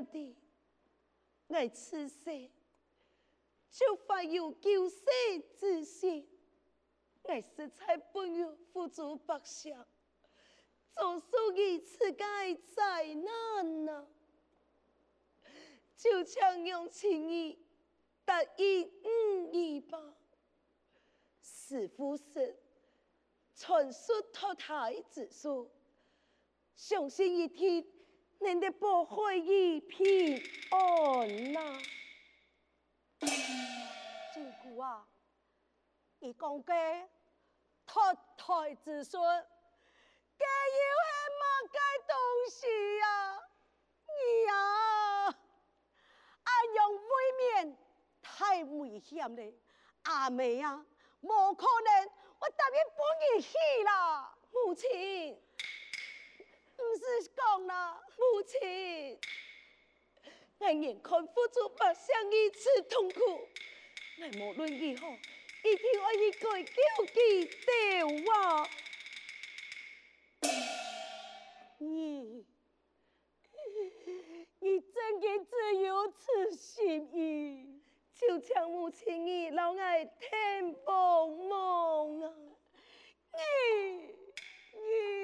你一定爱吃些，就发有救世之心，爱实在不用付诸百想，做属于自己灾难啊！就像用情义。答应五一八，师父是传说托胎之术，相信一天能得保惠于平安呐。金姑啊，你讲嘅托胎之书，这又系乜嘅东西呀？你呀，爱用未免。太危险了，阿妹啊，冇可能，我答应不你去啦，母亲，是讲啦，母亲，我眼看付出百姓一次痛苦，我无论以后，一定要去改救记掉啊！你，你真的只有此心意？就像母亲你老爱天帮忙啊！你你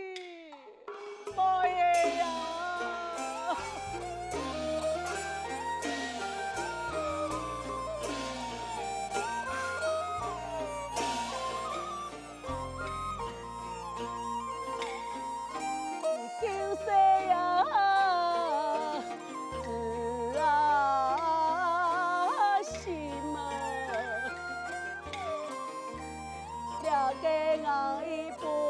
给我一步。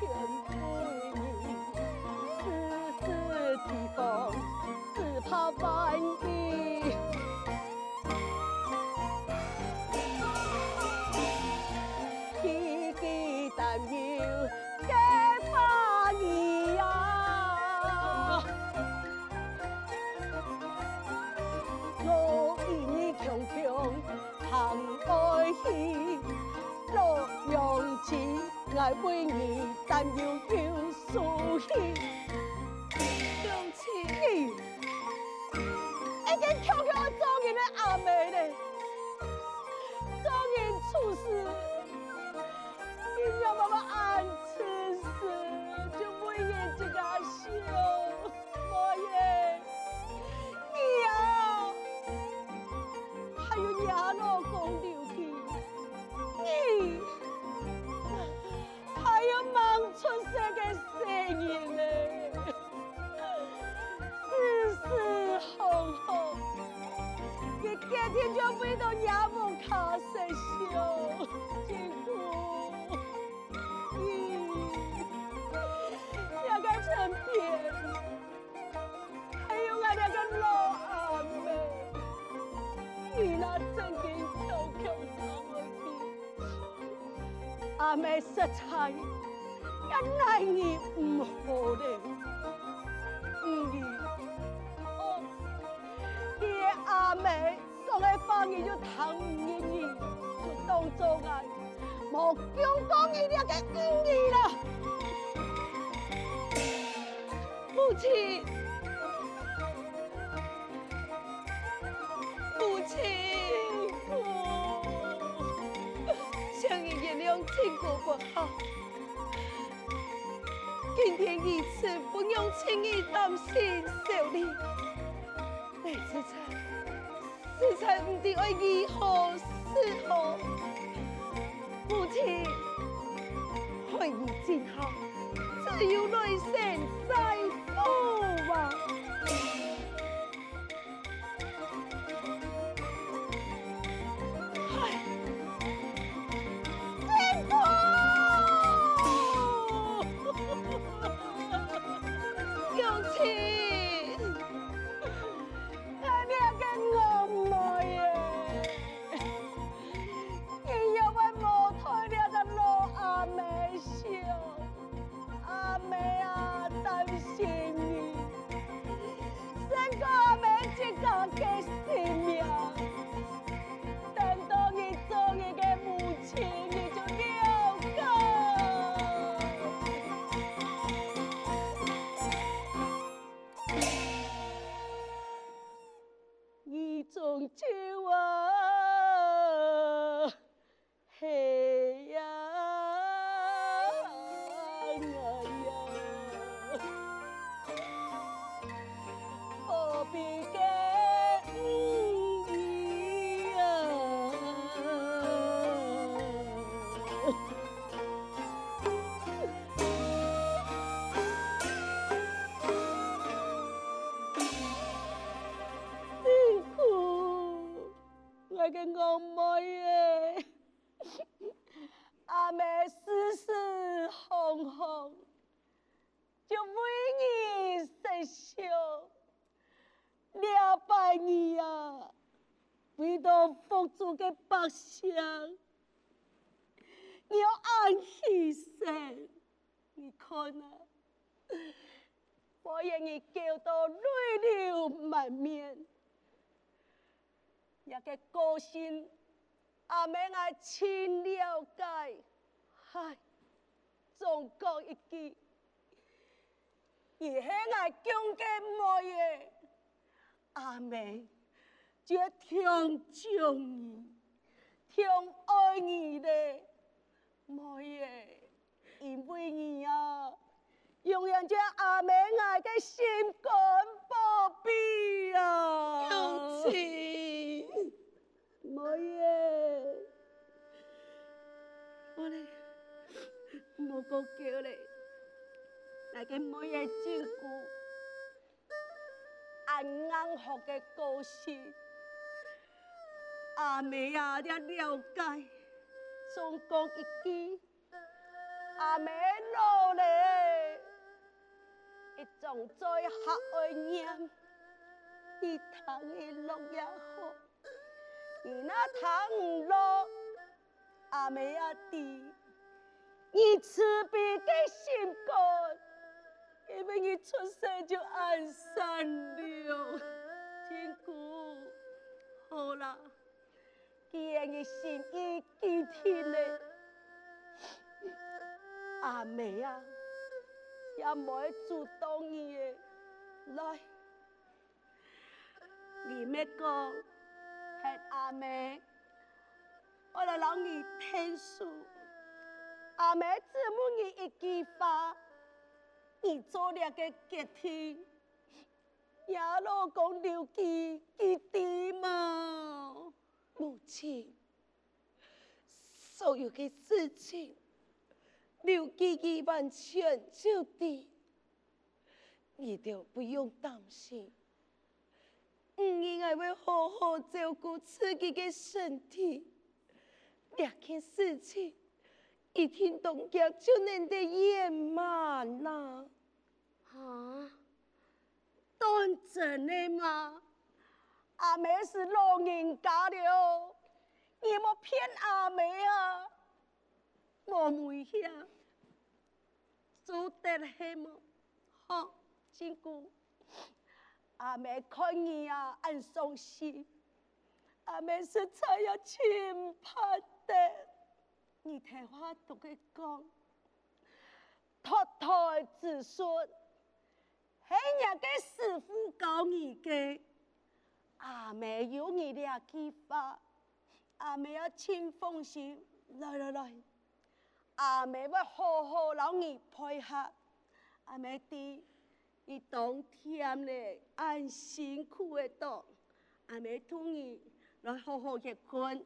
Cheerio. 的，阿妹实在也奈你唔好嘞，嗯，哦，爹阿妹。讲个方言就唐言语，就当作爱，莫讲讲伊那个语了。母亲，母亲，依原谅亲过不好，今天一次不用轻易担心受理，每次才。实在不知为如何是好，母亲，孩儿今后只有来生再 팬이에요. 欢喜，你看啊，我愿意叫到泪流满面，也给高兴，阿妹爱亲了解，嗨，总共一句，以后爱讲给莫耶，阿妹就听中你，听爱你嘞。乜嘢，因为你啊。永远将阿妹爱的心肝宝贝啊！有情，莫耶，我嘞，莫个叫嘞，那个莫言照顾，安安好的个性，阿妹啊，你了解，总讲一句，阿妹老嘞。一种最合爱念，你糖的落也好，你那糖唔落，阿妹阿弟，你慈悲的心肝，因为你出生就爱善良，天姑，好啦，既然你心意坚定嘞，阿妹啊。也唔会主动伊的，来，你咩讲？系阿妹，我来让你听书。阿妹只问你一句话，你做了个决定，也老公留记记得吗？母亲，所有嘅事情。刘记记完全就地，你就不用担心。我应该会好好照顾自己的身体。两件事情一听动脚就能得圆满呐。啊？当真的吗？阿妹是老人家了，你莫骗阿妹啊！莫问下，做得很么？好，金姑，阿妹看你啊，很伤心。阿妹实在要轻怕的，你听话都给讲，托胎子孙。嘿，人家师傅教你的，阿妹有你俩计划，阿妹要请放心，来来来，阿妹要好好让你配合，阿妹的，你当天嘞，按辛苦的当，阿妹同意来好好结婚，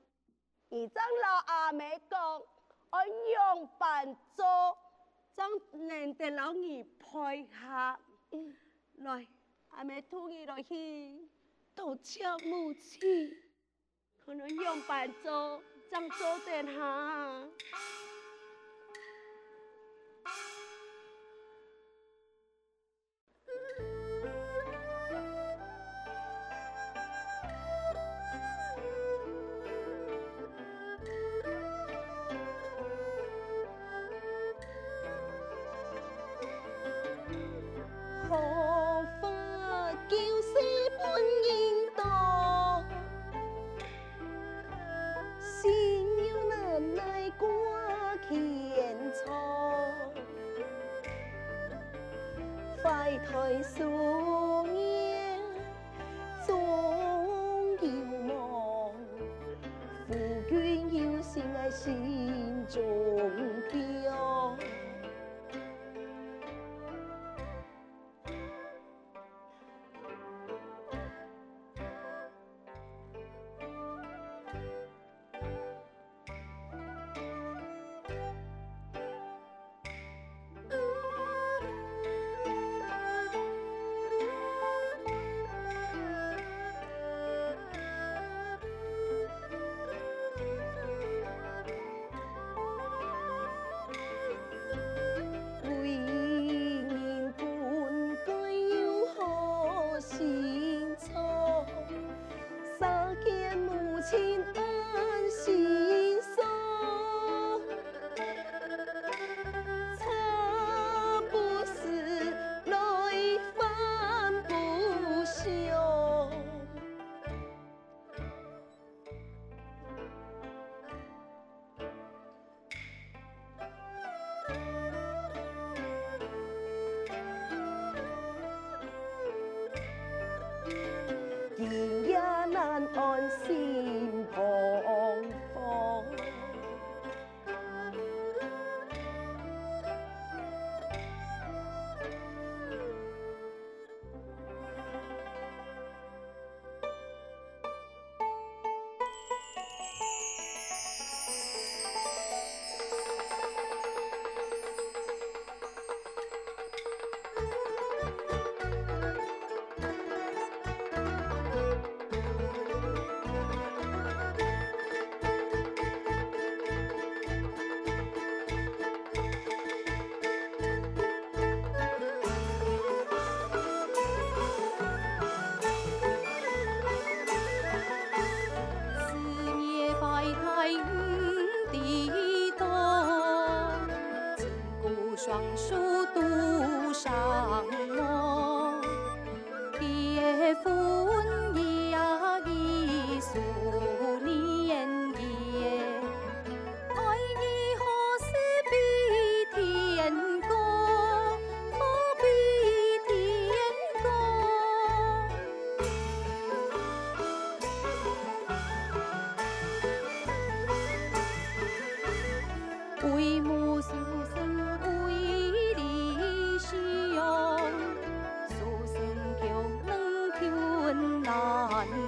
你将老阿妹讲，按样办做，将能得让你配合。来，阿妹同意来去，Tổ 木器，可能用板舟漳州点哈。Thời 总要梦。夫君要心爱心中 Christmas.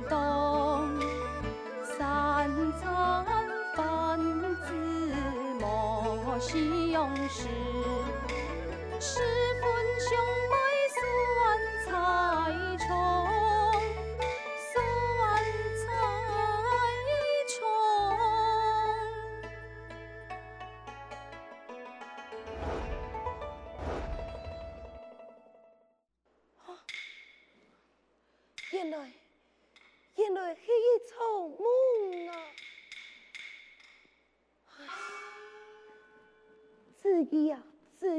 东三餐饭子莫相识时分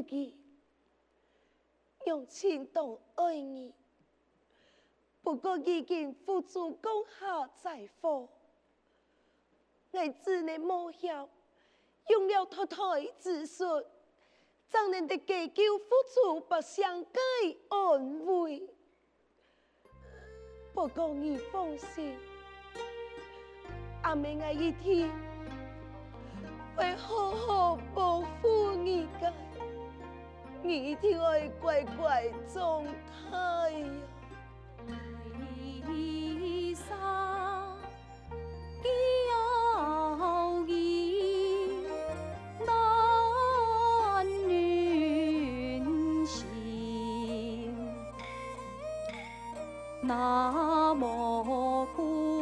己用情动爱你，不过已经付诸江夏在火，我只能冒险用了太太之术，将人的计较付出不相该安慰。不过你放心，阿妹我一天会好好保护你的，你一定会乖乖长大呀。那么孤，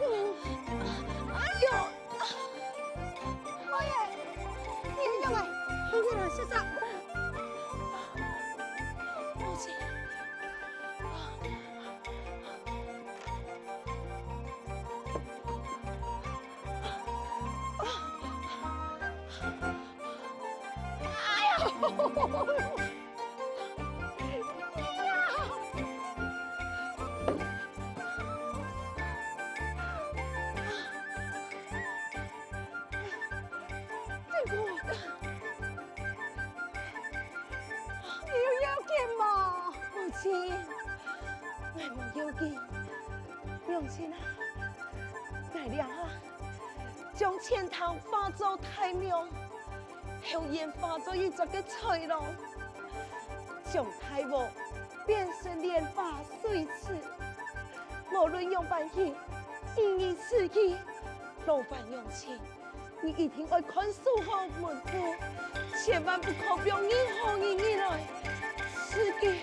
哎呦！老爷，你过来，我给拉扯扯。母亲，司机，用心啊，耐力啊，将铅头化作太阳，火烟化作一撮个翠龙，常太无，变身炼化水池。无论用白伊，用银丝伊，老板娘亲，你一定要看守好门户，千万不可用任何人进来。司机。